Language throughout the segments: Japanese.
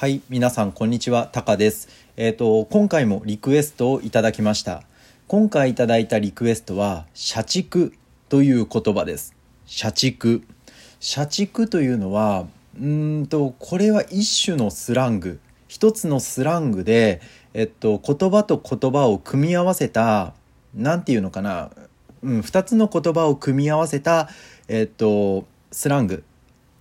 はい、皆さんこんにちは、タカです。えっ、と今回もリクエストをいただきました。今回いただいたリクエストは社畜という言葉です。社畜。社畜というのはうーんとこれは一種のスラング、一つのスラングでえっと言葉と言葉を組み合わせたなんていうのかな、うん、二つの言葉を組み合わせたえっとスラング。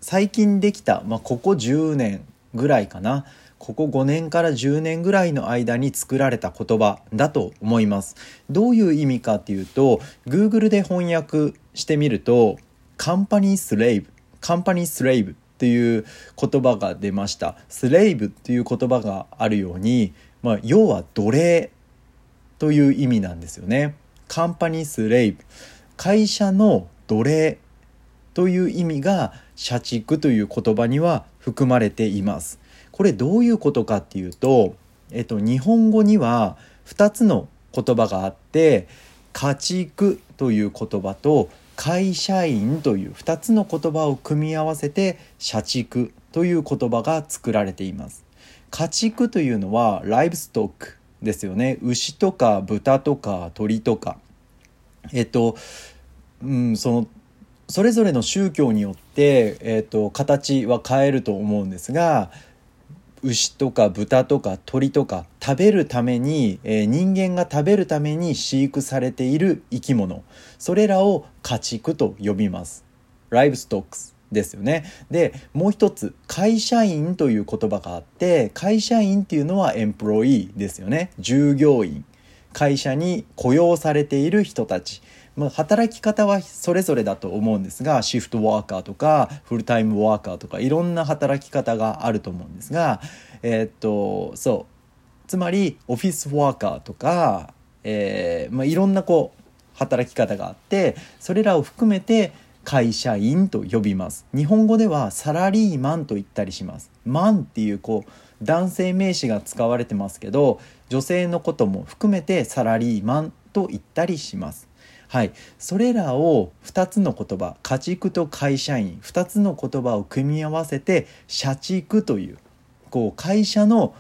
最近できた、まあ、ここ10年ぐらいかな。ここ5年から10年ぐらいの間に作られた言葉だと思います。どういう意味かっていうと Google で翻訳してみるとカンパニースレイブカンパニースレイブっていう言葉が出ました。スレイブっていう言葉があるように、まあ、要は奴隷という意味なんですよね。カンパニースレイブ。会社の奴隷という意味が社畜という言葉には含まれています。これどういうことかっていうと、えっと、日本語には2つの言葉があって家畜という言葉と会社員という2つの言葉を組み合わせて社畜という言葉が作られています。家畜というのはライブストックですよね牛とか豚とか鳥とかえっと、うん、そのそれぞれの宗教によって、えー、と形は変えると思うんですが牛とか豚とか鳥とか食べるために、えー人間が食べるために飼育されている生き物。それらを家畜と呼びます。ライブストックスですよね。でもう一つ会社員という言葉があって会社員っていうのはエンプロイーですよね。従業員。会社に雇用されている人たち。まあ、働き方はそれぞれだと思うんですがシフトワーカーとかフルタイムワーカーとかいろんな働き方があると思うんですがえーっとそう。つまりオフィスワーカーとか、えーまあ、いろんなこう働き方があってそれらを含めて会社員と呼びます。日本語ではサラリーマンと言ったりします。マンっていうこう男性名詞が使われてますけど女性のことも含めてサラリーマンと言ったりします。はい、それらを2つの言葉家畜と会社員2つの言葉を組み合わせて社畜というこう会社の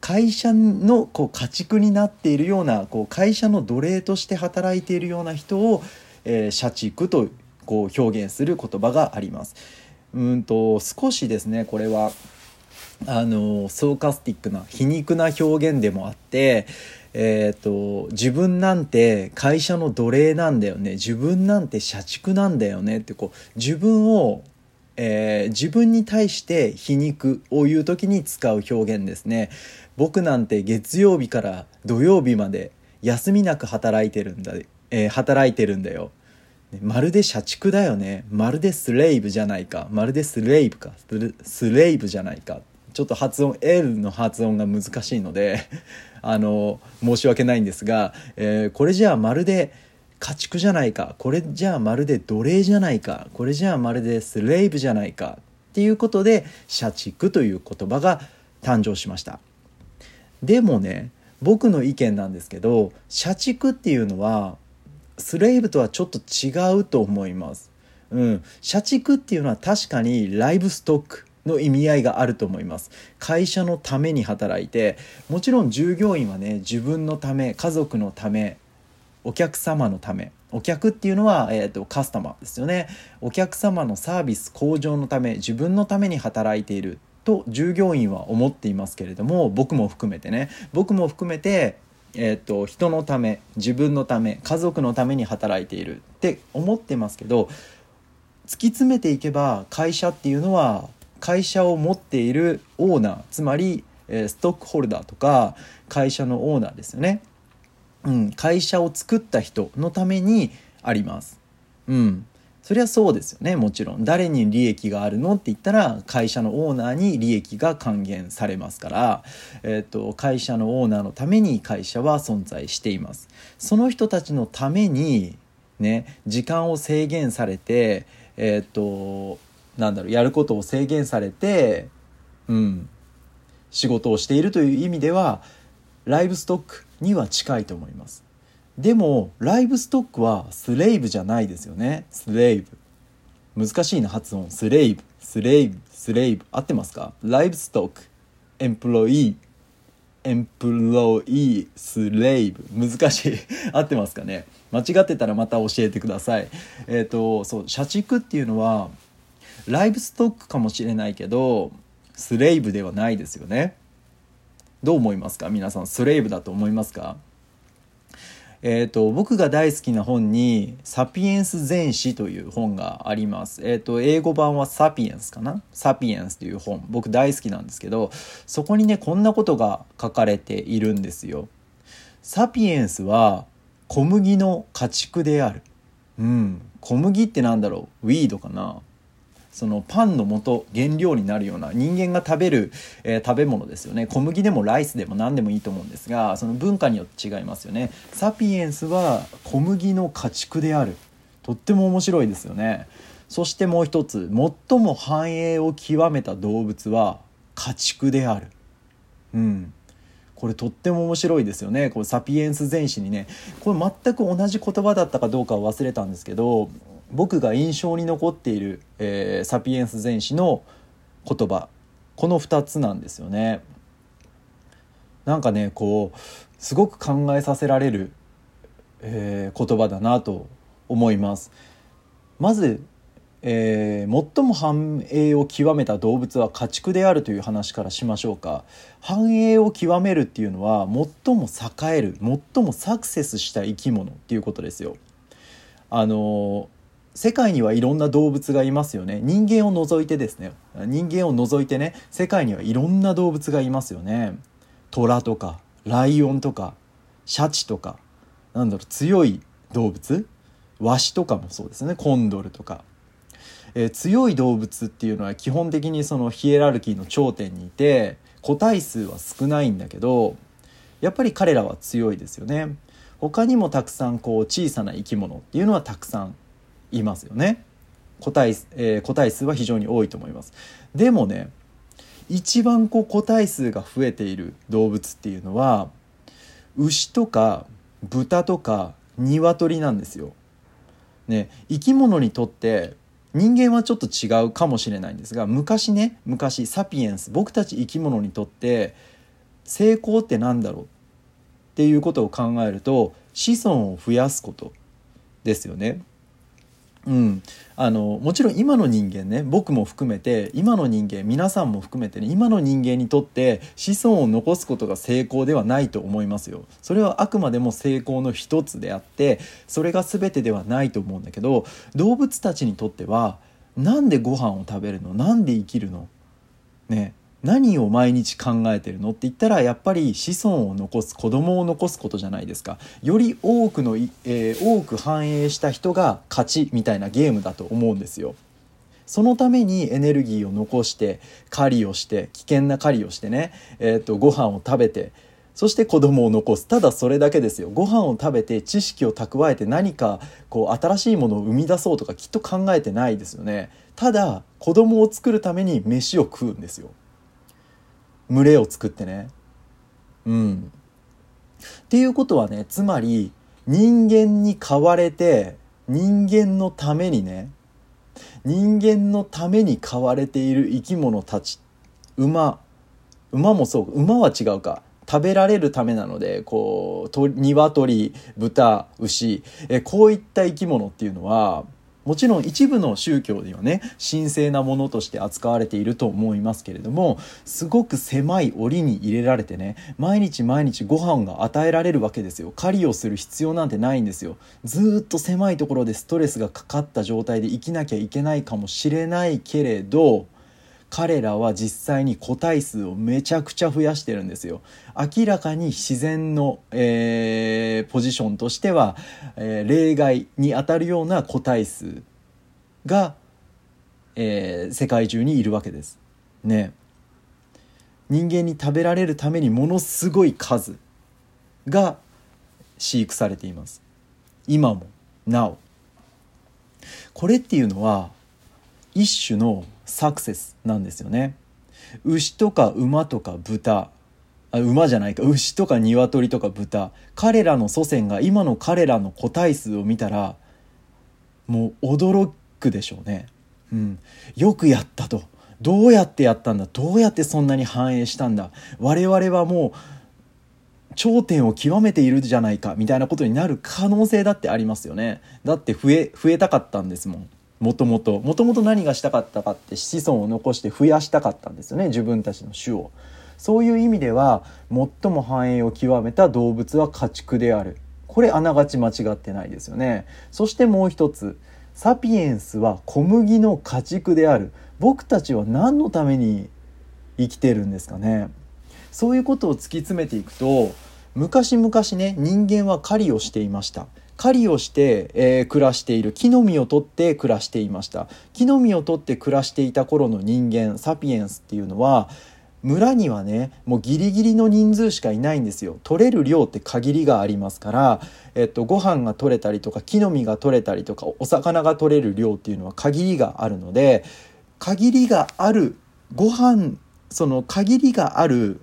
会社のこう家畜になっているようなこう会社の奴隷として働いているような人を、えー社畜とこう表現する言葉があります。うんと少しですねこれはあのソーカスティックな皮肉な表現でもあって、えー、と自分なんて会社の奴隷なんだよね。自分なんて社畜なんだよね。ってこう自分を、えー自分に対して皮肉を言う時に使う表現ですね。僕なんて月曜日から土曜日まで休みなく働いてるんだ、えー働いてるんだよ。ねまるで社畜だよね。まるでスレイブじゃないか。まるでスレイブか。スレスレイブじゃないか。ちょっと発音 L の発音が難しいので あの申し訳ないんですが、えーこれじゃあまるで家畜じゃないかこれじゃあまるで奴隷じゃないかこれじゃあまるでスレイブじゃないかっていうことで社畜という言葉が誕生しました。でもね僕の意見なんですけど社畜っていうのはスレイブとはちょっと違うと思います。うん、社畜っていうのは確かにライブストックの意味合いがあると思います。会社のために働いてもちろん従業員はね自分のため家族のためお客様のためお客っていうのは、えー、とカスタマーですよね。お客様のサービス向上のため自分のために働いていると従業員は思っていますけれども僕も含めてね。僕も含めてえー、と人のため自分のため家族のために働いているって思ってますけど突き詰めていけば会社っていうのは会社を持っているオーナーつまり、えストックホルダーとか会社のオーナーですよね。うん、会社を作った人のためにあります。うん、そりゃそうですよね。もちろん。誰に利益があるのって言ったら会社のオーナーに利益が還元されますから、えー、と会社のオーナーのために会社は存在しています。その人たちのためにね時間を制限されてえっ、となんだろうやることを制限されてうん。仕事をしているという意味ではライブストックには近いと思います。でもライブストックはスレイブじゃないですよね。スレイブ。難しいな発音。スレイブ。スレイブ。スレイブ。合ってますか？ライブストック。エンプロイエンプロイスレイブ。難しい。合ってますかね？間違ってたらまた教えてください。えっ、ー、とそう社畜っていうのはライブストックかもしれないけどスレイブではないですよね。どう思いますか？皆さんスレイブだと思いますか？えーと、僕が大好きな本に「サピエンス全史」という本があります。えーと、英語版は「サピエンス」かな「サピエンス」という本。僕大好きなんですけどそこにねこんなことが書かれているんですよ。サピエンスは小麦の家畜である。うん、小麦ってなんだろう？ウィードかな？そのパンの元原料になるような人間が食べる、えー、食べ物ですよね。小麦でもライスでも何でもいいと思うんですがその文化によって違いますよね。サピエンスは小麦の家畜である。とっても面白いですよね。そしてもう一つ最も繁栄を極めた動物は家畜である。うん。これとっても面白いですよね。これサピエンス全史にね。これ全く同じ言葉だったかどうかは忘れたんですけど僕が印象に残っている、えー、サピエンス全史の言葉この2つなんですよね。なんかねこうすごく考えさせられる、えー、言葉だなと思います。まず、えー、最も繁栄を極めた動物は家畜であるという話からしましょうか繁栄を極めるっていうのは最も栄える最もサクセスした生き物っていうことですよ。あの世界にはいろんな動物がいますよね。人間を除いてですね。人間を除いてね世界にはいろんな動物がいますよね。虎とかライオンとかシャチとかなんだろう強い動物？ワシとかもそうですね。コンドルとか、えー、強い動物っていうのは基本的にそのヒエラルキーの頂点にいて個体数は少ないんだけどやっぱり彼らは強いですよね。他にもたくさんこう小さな生き物っていうのはたくさんいますよね個体,、えー、個体数は非常に多いと思いますでもね一番こう個体数が増えている動物っていうのは牛とか豚とか鶏なんですよ。ね生き物にとって人間はちょっと違うかもしれないんですが昔ね昔サピエンス僕たち生き物にとって成功って何だろう？っていうことを考えると子孫を増やすことですよね。うん、あのもちろん今の人間ね僕も含めて今の人間皆さんも含めてね今の人間にとって子孫を残すことが成功ではないと思いますよ。それはあくまでも成功の一つであってそれが全てではないと思うんだけど動物たちにとってはなんでご飯を食べるの？なんで生きるの？ね。何を毎日考えてるのって言ったらやっぱり子孫を残す子供を残すことじゃないですか。より多くの、えー、多く繁栄した人が勝ちみたいなゲームだと思うんですよ。そのためにエネルギーを残して狩りをして危険な狩りをしてね、えーと、ご飯を食べてそして子供を残す。ただそれだけですよ。ご飯を食べて知識を蓄えて何かこう新しいものを生み出そうとかきっと考えてないですよね。ただ子供を作るために飯を食うんですよ。群れを作ってね。うん。っていうことはね、つまり人間に飼われて人間のためにね、人間のために飼われている生き物たち、馬、馬もそう、馬は違うか。食べられるためなので、こう、鶏、豚、牛、えこういった生き物っていうのは、もちろん一部の宗教ではね神聖なものとして扱われていると思いますけれどもすごく狭い檻に入れられてね毎日毎日ご飯が与えられるわけですよ。狩りをする必要なんてないんですよ。ずっと狭いところでストレスがかかった状態で生きなきゃいけないかもしれないけれど彼らは実際に個体数をめちゃくちゃ増やしてるんですよ。明らかに自然の、えー、ポジションとしては、えー、例外にあたるような個体数が、えー、世界中にいるわけです。ね。人間に食べられるためにものすごい数が飼育されています。今もなお。これっていうのは一種のサクセスなんですよね。牛とか馬とか豚。あ馬じゃないか。牛とか鶏とか豚。彼らの祖先が今の彼らの個体数を見たらもう驚くでしょうね。うん、よくやったと。どうやってやったんだ？どうやってそんなに反映したんだ？我々はもう頂点を極めているじゃないかみたいなことになる可能性だってありますよね。だって増え増えたかったんですもん。もともともともと何がしたかったかって子孫を残して増やしたかったんですよね自分たちの種を。そういう意味では最も繁栄を極めた動物は家畜である。これあながち間違ってないですよね。そしてもう一つサピエンスは小麦の家畜である。僕たちは何のために生きてるんですかね。そういうことを突き詰めていくと昔々ね人間は狩りをしていました。狩りをして、えー、暮らしている木の実を取って暮らしていました。木の実を取って暮らしていた頃の人間サピエンスっていうのは村にはねもうギリギリの人数しかいないんですよ。取れる量って限りがありますから、えっと、ご飯が取れたりとか木の実が取れたりとかお魚が取れる量っていうのは限りがあるので限りがあるご飯その限りがある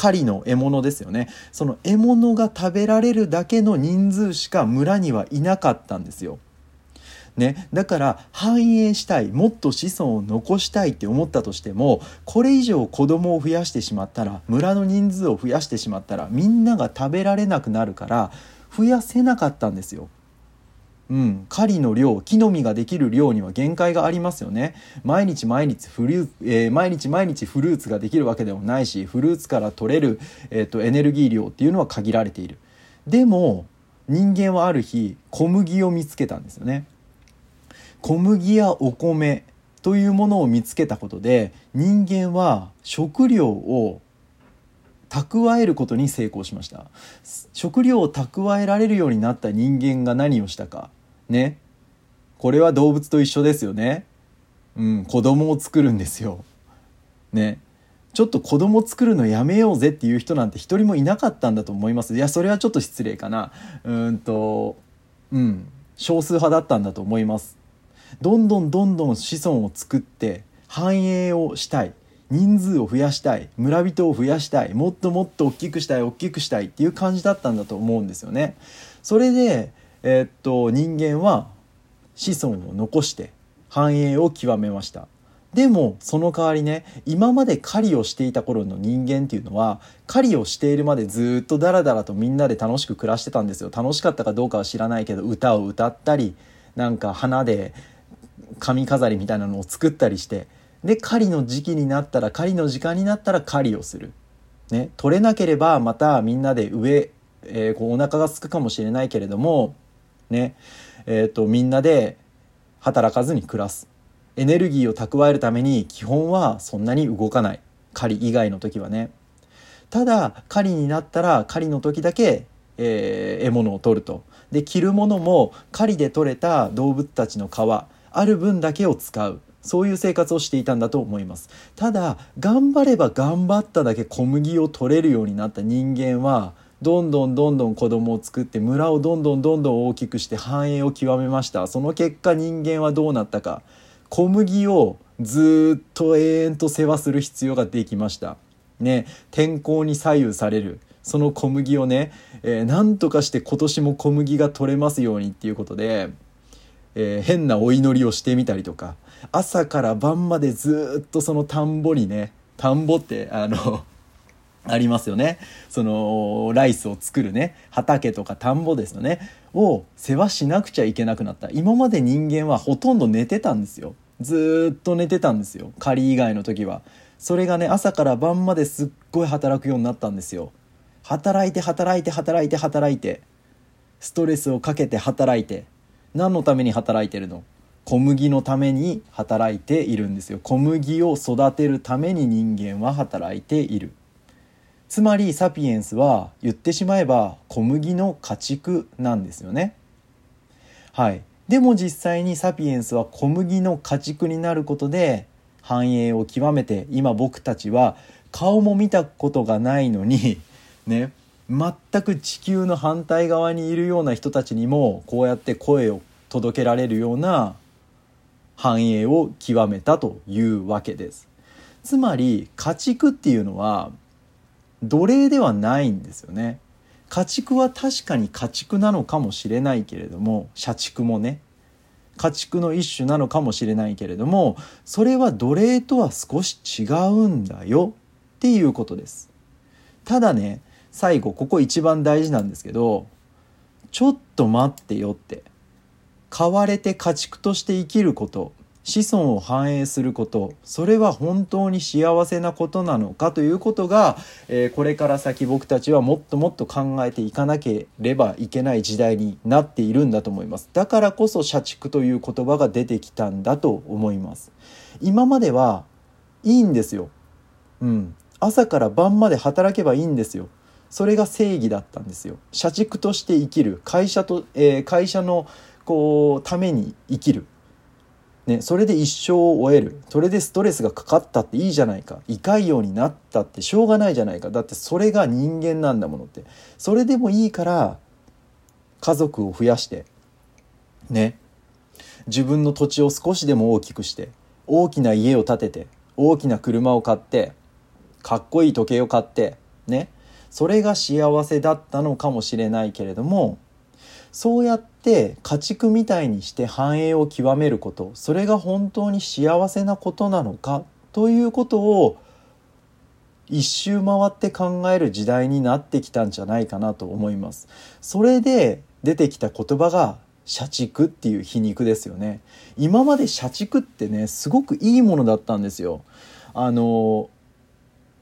狩りの獲物ですよねその獲物が食べられるだけの人数しか村にはいなかったんですよ。ね、だから繁栄したいもっと子孫を残したいって思ったとしてもこれ以上子供を増やしてしまったら村の人数を増やしてしまったらみんなが食べられなくなるから増やせなかったんですよ。うん、狩りの量木の実ができる量には限界がありますよね。毎日毎日フル、えー、毎日毎日フルーツができるわけでもないしフルーツから取れる、えーと、エネルギー量っていうのは限られている。でも人間はある日小麦を見つけたんですよね。小麦やお米というものを見つけたことで人間は食料を蓄えることに成功しました。食料を蓄えられるようになった人間が何をしたか。ね。これは動物と一緒ですよね。うん、子供を作るんですよ。ね。ちょっと子供作るのやめようぜっていう人なんて一人もいなかったんだと思います。いや、それはちょっと失礼かな。うんと、うん、少数派だったんだと思います。どんどんどんどん子孫を作って繁栄をしたい。人数を増やしたい。村人を増やしたい。もっともっと大きくしたい、大きくしたいっていう感じだったんだと思うんですよね。それで、えー、っと人間は子孫を残して繁栄を極めました。でもその代わりね今まで狩りをしていた頃の人間っていうのは狩りをしているまでずっとダラダラとみんなで楽しく暮らしてたんですよ。楽しかったかどうかは知らないけど歌を歌ったりなんか花で髪飾りみたいなのを作ったりしてで狩りの時期になったら狩りの時間になったら狩りをする、ね、取れなければまたみんなで上、えー、こうお腹がすくかもしれないけれどもね。えーと、みんなで働かずに暮らす。エネルギーを蓄えるために基本はそんなに動かない。狩り以外の時はね。ただ狩りになったら狩りの時だけ、えー、獲物を取ると。で着るものも狩りで取れた動物たちの皮ある分だけを使う。そういう生活をしていたんだと思います。ただ頑張れば頑張っただけ小麦を取れるようになった人間はどんどんどんどん子供を作って村をどんどんどんどん大きくして繁栄を極めました。その結果人間はどうなったか。小麦をずっと永遠と世話する必要ができました。ね天候に左右される。その小麦をね、えー、何とかして今年も小麦が取れますようにっていうことで、えー、変なお祈りをしてみたりとか朝から晩までずっとその田んぼにね田んぼってあのありますよね。そのライスを作るね畑とか田んぼですよね。を世話しなくちゃいけなくなった。今まで人間はほとんど寝てたんですよ。ずっと寝てたんですよ。狩り以外の時は。それがね朝から晩まですっごい働くようになったんですよ。働いて働いて働いて働いて。ストレスをかけて働いて。何のために働いてるの？小麦のために働いているんですよ。小麦を育てるために人間は働いている。つまりサピエンスは言ってしまえば小麦の家畜なんですよね。はい、でも実際にサピエンスは小麦の家畜になることで繁栄を極めて今僕たちは顔も見たことがないのに ね全く地球の反対側にいるような人たちにもこうやって声を届けられるような繁栄を極めたというわけです。つまり家畜っていうのは奴隷ではないんですよね。家畜は確かに家畜なのかもしれないけれども社畜もね。家畜の一種なのかもしれないけれどもそれは奴隷とは少し違うんだよ。っていうことです。ただね最後ここ一番大事なんですけどちょっと待ってよって。買われて家畜として生きること。子孫を繁栄することそれは本当に幸せなことなのかということが、えー、これから先僕たちはもっともっと考えていかなければいけない時代になっているんだと思います。だからこそ社畜という言葉が出てきたんだと思います。今まではいいんですよ。うん。朝から晩まで働けばいいんですよ。それが正義だったんですよ。社畜として生きる。会社と、えー、会社のこうために生きる。ね、それで一生を終える。それでストレスがかかったっていいじゃないか。胃潰瘍になったってしょうがないじゃないか。だってそれが人間なんだものって。それでもいいから家族を増やしてね。自分の土地を少しでも大きくして大きな家を建てて大きな車を買ってかっこいい時計を買ってね。それが幸せだったのかもしれないけれどもそうやって家畜みたいにして繁栄を極めることそれが本当に幸せなことなのかということを一周回って考える時代になってきたんじゃないかなと思います。それで出てきた言葉が社畜っていう皮肉ですよね。今まで社畜ってねすごくいいものだったんですよ。あの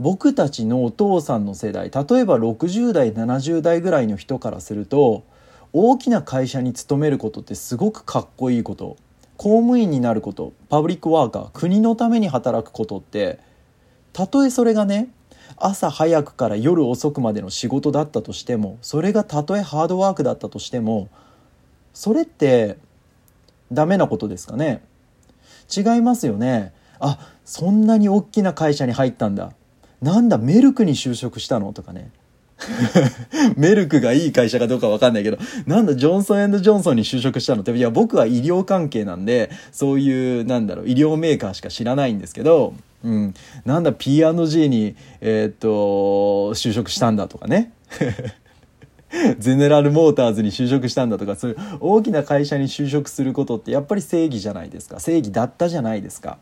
僕たちのお父さんの世代例えば60代70代ぐらいの人からすると大きな会社に勤めることってすごくかっこいいこと。公務員になること。パブリックワーカー国のために働くことって。たとえそれがね朝早くから夜遅くまでの仕事だったとしてもそれがたとえハードワークだったとしてもそれってダメなことですかね？違いますよね。あそんなに大きな会社に入ったんだ。なんだメルクに就職したの？とかね。メルクがいい会社かどうかわかんないけど、なんだ、ジョンソンジョンソンに就職したの？って、いや、僕は医療関係なんで、そういう、なんだろう、医療メーカーしか知らないんですけど、うん、なんだ、P&G に、えー、っと、就職したんだとかね。ゼネラルモーターズに就職したんだとか、そういう大きな会社に就職することってやっぱり正義じゃないですか。正義だったじゃないですか。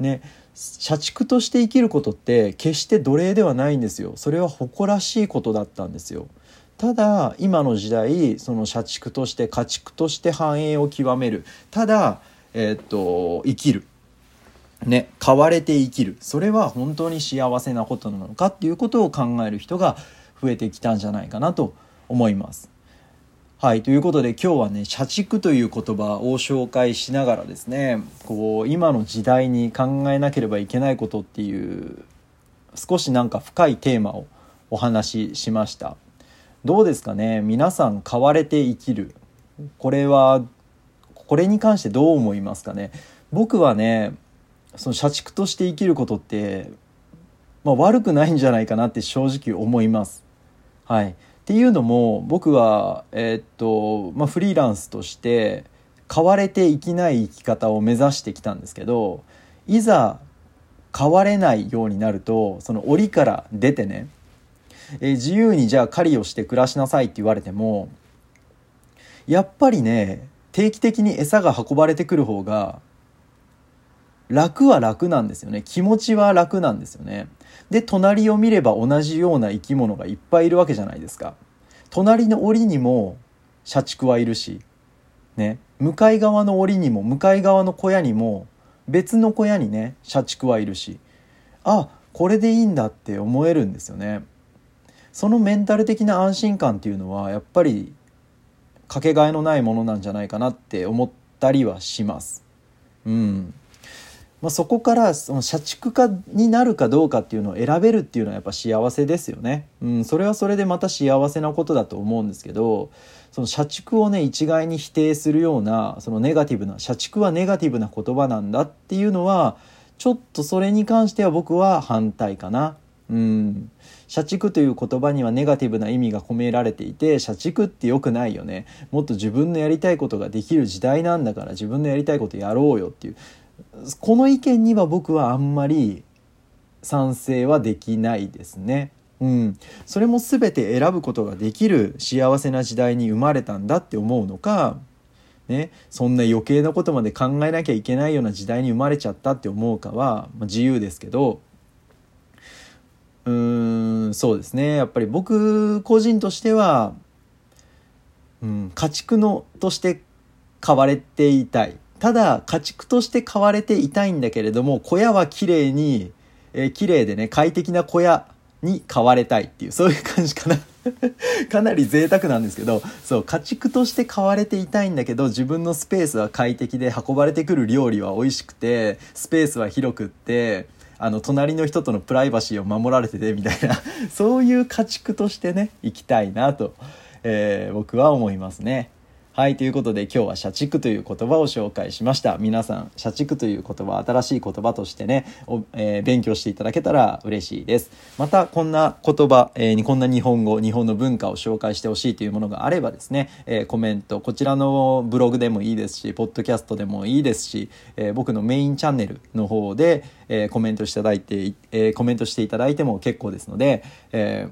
ね。社畜として生きることって決して奴隷ではないんですよ。それは誇らしいことだったんですよ。ただ今の時代その社畜として家畜として繁栄を極める。ただ、えー、っと生きる。ね買われて生きる。それは本当に幸せなことなのかっていうことを考える人が増えてきたんじゃないかなと思います。はいということで今日はね社畜という言葉を紹介しながらですねこう今の時代に考えなければいけないことっていう少しなんか深いテーマをお話ししました。どうですかね？皆さん買われて生きる。これはこれに関してどう思いますかね？僕はねその社畜として生きることって、まあ、悪くないんじゃないかなって正直思います。はい。っていうのも僕は、えー、っとまあ、フリーランスとして変われていきない生き方を目指してきたんですけどいざ変われないようになるとその檻から出てね、えー、自由にじゃあ狩りをして暮らしなさいって言われてもやっぱりね定期的に餌が運ばれてくる方が楽は楽なんですよね。気持ちは楽なんですよね。で隣を見れば同じような生き物がいっぱいいるわけじゃないですか。隣の檻にも社畜はいるしね。向かい側の檻にも向かい側の小屋にも別の小屋にね社畜はいるしあこれでいいんだって思えるんですよね。そのメンタル的な安心感っていうのはやっぱりかけがえのないものなんじゃないかなって思ったりはします。うん。まあ、そこからその社畜化になるかどうかっていうのを選べるっていうのはやっぱ幸せですよね。うん、それはそれでまた幸せなことだと思うんですけどその社畜をね一概に否定するようなそのネガティブな社畜はネガティブな言葉なんだっていうのはちょっとそれに関しては僕は反対かな。うん、社畜という言葉にはネガティブな意味が込められていて社畜って良くないよねもっと自分のやりたいことができる時代なんだから自分のやりたいことやろうよっていうこの意見には僕はあんまり賛成はできないですね。うん、それも全て選ぶことができる幸せな時代に生まれたんだって思うのかね、そんな余計なことまで考えなきゃいけないような時代に生まれちゃったって思うかは、まあ、自由ですけど。うーんそうですね。やっぱり僕個人としては、うん、家畜のとして飼われていたい。ただ家畜として飼われていたいんだけれども小屋は綺麗に、えー、綺麗でね快適な小屋に飼われたいっていうそういう感じかな かなり贅沢なんですけどそう家畜として飼われていたいんだけど自分のスペースは快適で運ばれてくる料理は美味しくてスペースは広くってあの隣の人とのプライバシーを守られててみたいな そういう家畜としてね生きたいなと、えー、僕は思いますね。はい、ということで今日は社畜という言葉を紹介しました。皆さん、社畜という言葉、新しい言葉としてね、えー、勉強していただけたら嬉しいです。また、こんな言葉、えー、こんな日本語、日本の文化を紹介してほしいというものがあればですね、えー、コメント、こちらのブログでもいいですし、ポッドキャストでもいいですし、え僕のメインチャンネルの方で、えコメントしていただいて、えコメントしていただいても結構ですので、え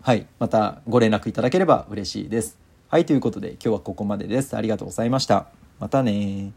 はい、またご連絡いただければ嬉しいです。はい、ということで今日はここまでです。ありがとうございました。またね